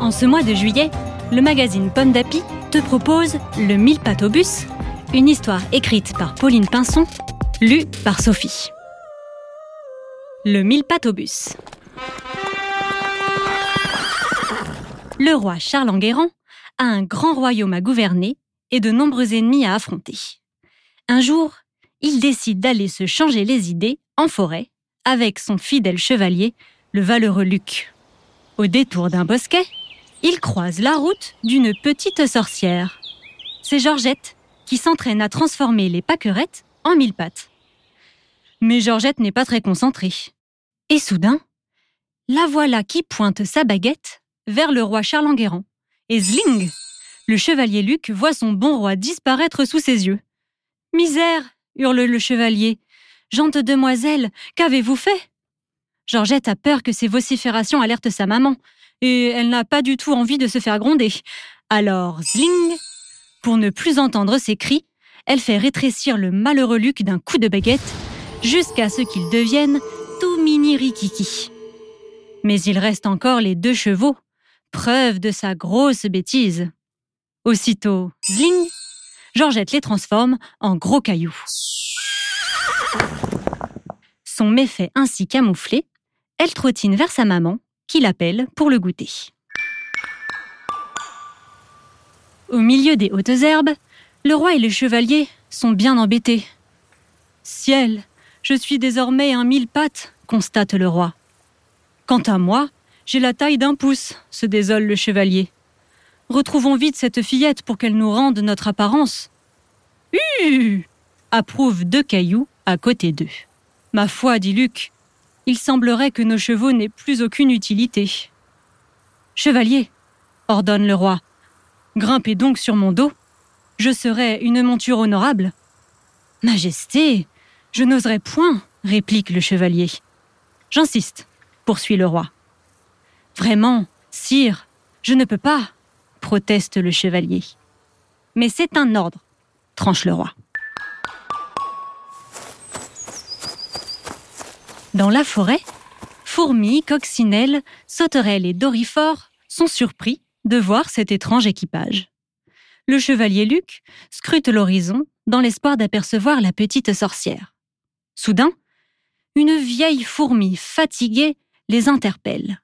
En ce mois de juillet, le magazine Pomme d'Api te propose Le Mille une histoire écrite par Pauline Pinson, lue par Sophie. Le Mille. Le roi Charles Enguerrand a un grand royaume à gouverner et de nombreux ennemis à affronter. Un jour, il décide d'aller se changer les idées en forêt avec son fidèle chevalier, le valeureux Luc. Au détour d'un bosquet, il croise la route d'une petite sorcière. C'est Georgette qui s'entraîne à transformer les pâquerettes en mille pattes. Mais Georgette n'est pas très concentrée. Et soudain, la voilà qui pointe sa baguette vers le roi Charles Enguerrand. Et zling Le chevalier Luc voit son bon roi disparaître sous ses yeux. Misère hurle le chevalier. Gente demoiselle, qu'avez-vous fait? Georgette a peur que ses vociférations alertent sa maman, et elle n'a pas du tout envie de se faire gronder. Alors, zling Pour ne plus entendre ses cris, elle fait rétrécir le malheureux Luc d'un coup de baguette, jusqu'à ce qu'il devienne tout mini rikiki. Mais il reste encore les deux chevaux, preuve de sa grosse bêtise. Aussitôt, zling Georgette les transforme en gros cailloux. Son méfait ainsi camouflé, elle trottine vers sa maman, qui l'appelle pour le goûter. Au milieu des hautes herbes, le roi et le chevalier sont bien embêtés. Ciel, je suis désormais un mille pattes, constate le roi. Quant à moi, j'ai la taille d'un pouce, se désole le chevalier. Retrouvons vite cette fillette pour qu'elle nous rende notre apparence. Hue approuve deux cailloux à côté d'eux. Ma foi, dit Luc, il semblerait que nos chevaux n'aient plus aucune utilité. Chevalier, ordonne le roi, grimpez donc sur mon dos. Je serai une monture honorable. Majesté, je n'oserais point, réplique le chevalier. J'insiste, poursuit le roi. Vraiment, sire, je ne peux pas, proteste le chevalier. Mais c'est un ordre, tranche le roi. Dans la forêt, fourmis, coccinelles, sauterelles et dorifores sont surpris de voir cet étrange équipage. Le chevalier Luc scrute l'horizon dans l'espoir d'apercevoir la petite sorcière. Soudain, une vieille fourmi fatiguée les interpelle.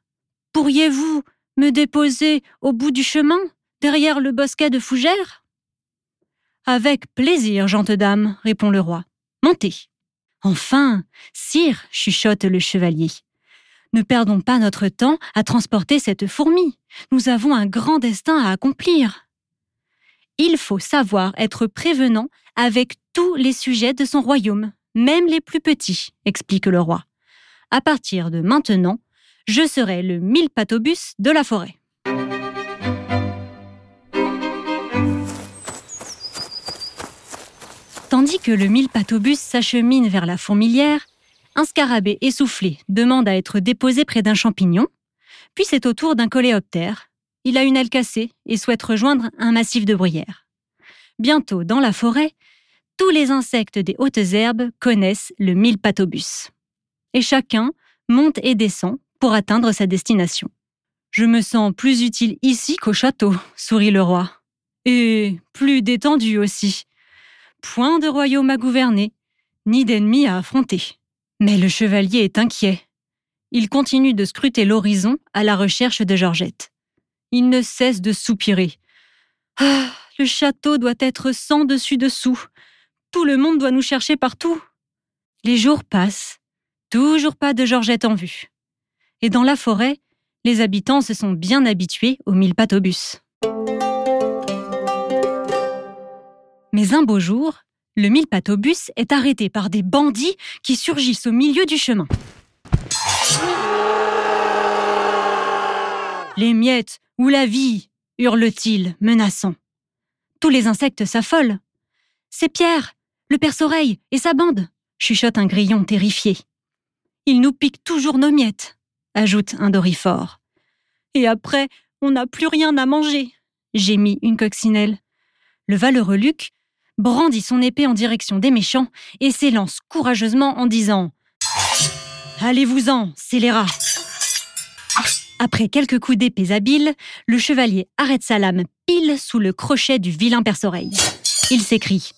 Pourriez-vous me déposer au bout du chemin, derrière le bosquet de fougères Avec plaisir, gente dame, répond le roi. Montez. Enfin, sire, chuchote le chevalier. Ne perdons pas notre temps à transporter cette fourmi. Nous avons un grand destin à accomplir. Il faut savoir être prévenant avec tous les sujets de son royaume, même les plus petits, explique le roi. À partir de maintenant, je serai le mille patobus de la forêt. Tandis que le mille patobus s'achemine vers la fourmilière, un scarabée essoufflé demande à être déposé près d'un champignon, puis c'est au tour d'un coléoptère. Il a une aile cassée et souhaite rejoindre un massif de bruyère. Bientôt, dans la forêt, tous les insectes des hautes herbes connaissent le mille patobus. Et chacun monte et descend pour atteindre sa destination. Je me sens plus utile ici qu'au château, sourit le roi. Et plus détendu aussi. Point de royaume à gouverner, ni d'ennemis à affronter. Mais le chevalier est inquiet. Il continue de scruter l'horizon à la recherche de Georgette. Il ne cesse de soupirer. Ah, le château doit être sans dessus dessous. Tout le monde doit nous chercher partout. Les jours passent. Toujours pas de Georgette en vue. Et dans la forêt, les habitants se sont bien habitués aux mille patobus. Mais un beau jour, le mille patobus est arrêté par des bandits qui surgissent au milieu du chemin. Les miettes ou la vie hurle-t-il, menaçant. Tous les insectes s'affolent. C'est Pierre, le perce-oreille et sa bande, chuchote un grillon terrifié. Ils nous piquent toujours nos miettes, ajoute un dorifort. Et après, on n'a plus rien à manger, gémit une coccinelle. Le valeureux Luc brandit son épée en direction des méchants et s'élance courageusement en disant Allez-vous-en, scélérat Après quelques coups d'épée habiles, le chevalier arrête sa lame pile sous le crochet du vilain perce-oreille. Il s'écrie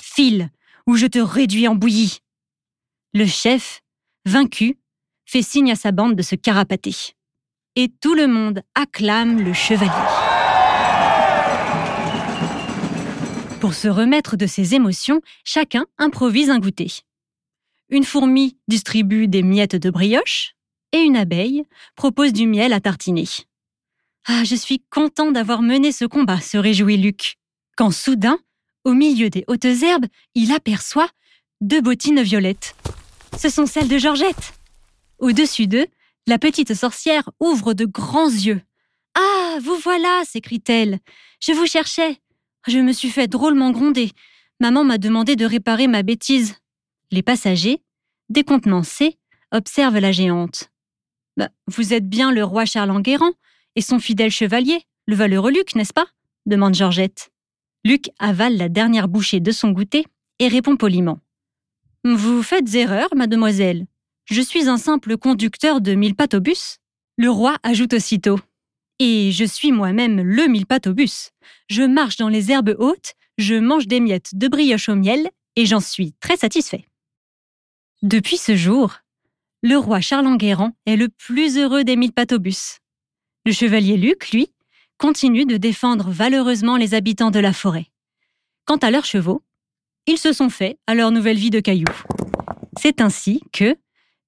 File, ou je te réduis en bouillie Le chef, vaincu, fait signe à sa bande de se carapater. Et tout le monde acclame le chevalier. Pour se remettre de ses émotions, chacun improvise un goûter. Une fourmi distribue des miettes de brioche et une abeille propose du miel à tartiner. Ah, je suis content d'avoir mené ce combat, se réjouit Luc, quand soudain, au milieu des hautes herbes, il aperçoit deux bottines violettes. Ce sont celles de Georgette. Au-dessus d'eux, la petite sorcière ouvre de grands yeux. Ah, vous voilà s'écrie-t-elle. Je vous cherchais. Je me suis fait drôlement gronder. Maman m'a demandé de réparer ma bêtise. Les passagers, décontenancés, observent la géante. Bah, vous êtes bien le roi Charles Enguerrand et son fidèle chevalier, le valeureux Luc, n'est-ce pas? demande Georgette. Luc avale la dernière bouchée de son goûter et répond poliment. Vous faites erreur, mademoiselle. Je suis un simple conducteur de mille bus. Le roi ajoute aussitôt. Et je suis moi-même le mille bus. Je marche dans les herbes hautes, je mange des miettes de brioche au miel, et j'en suis très satisfait. Depuis ce jour, le roi Charles Enguerrand est le plus heureux des mille bus. Le chevalier Luc, lui, continue de défendre valeureusement les habitants de la forêt. Quant à leurs chevaux, ils se sont faits à leur nouvelle vie de cailloux. C'est ainsi que,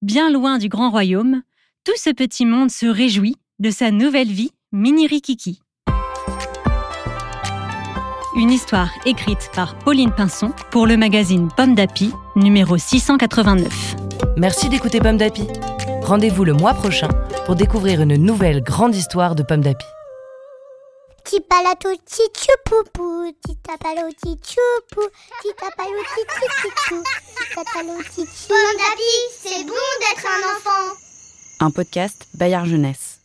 bien loin du grand royaume, tout ce petit monde se réjouit de sa nouvelle vie mini-rikiki. Une histoire écrite par Pauline Pinson pour le magazine Pomme d'Api, numéro 689. Merci d'écouter Pomme d'Api. Rendez-vous le mois prochain pour découvrir une nouvelle grande histoire de Pomme d'Api. Pomme d'api, c'est bon d'être un enfant. Un podcast Bayard Jeunesse.